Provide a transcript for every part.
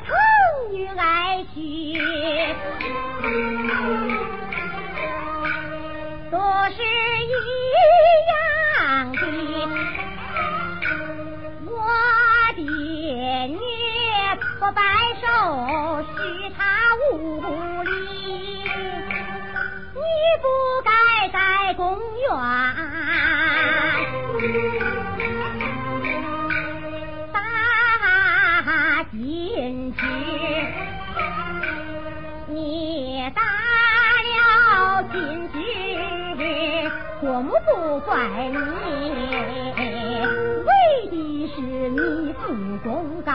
娘我疼于爱婿，都是一我母不怪你，为的是你不公道。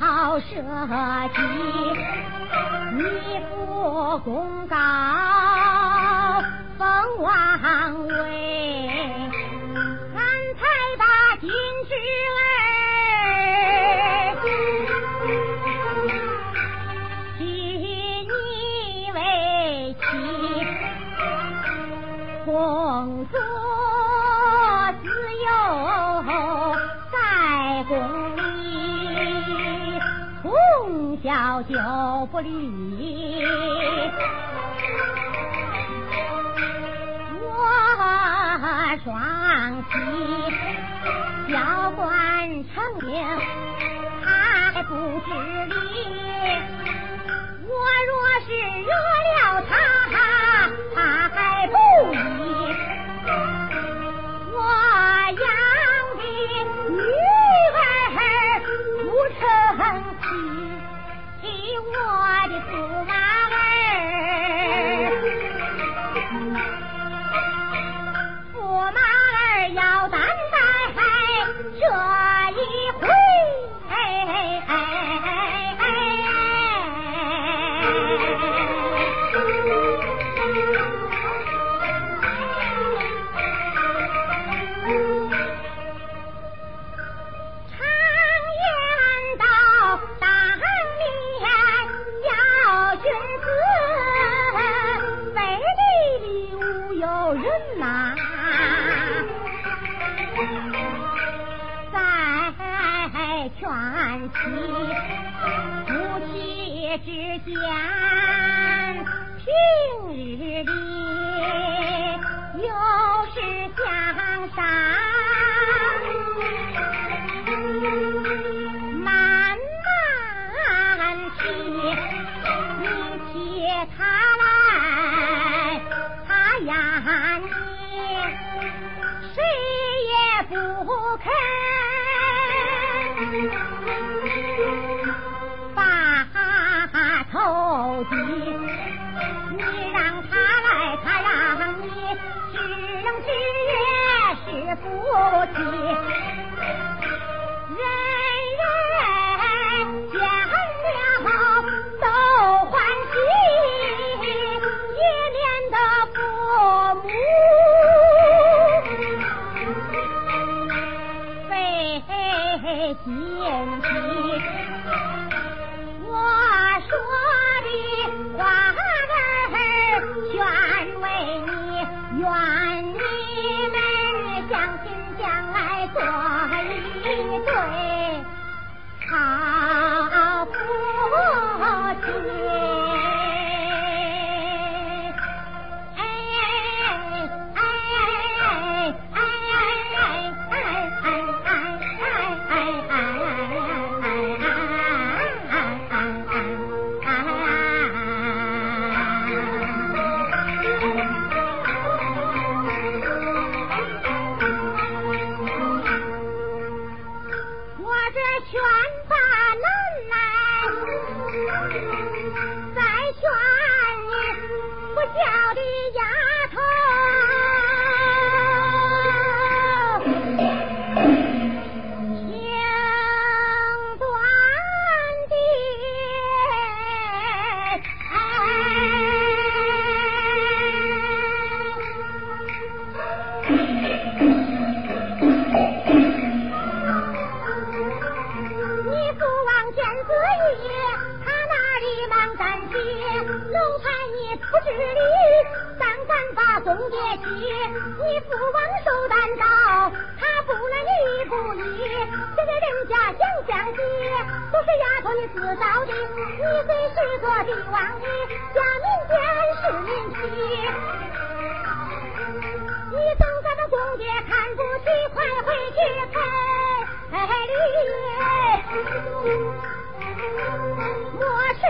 报社稷，你不公告，封王位。就不理。我双喜教官成名，他还不知理。我若是惹了他，夫妻之间，平日里又是江山，慢慢去你去他来，他养你，谁也不肯。不见公爹气，你父王受担到，他不能你不依。现在人家想相亲，都是丫头你自找的，你虽是个帝王的，家民间是民妻。你等咱们公爹看不起，快回去赔礼。我是。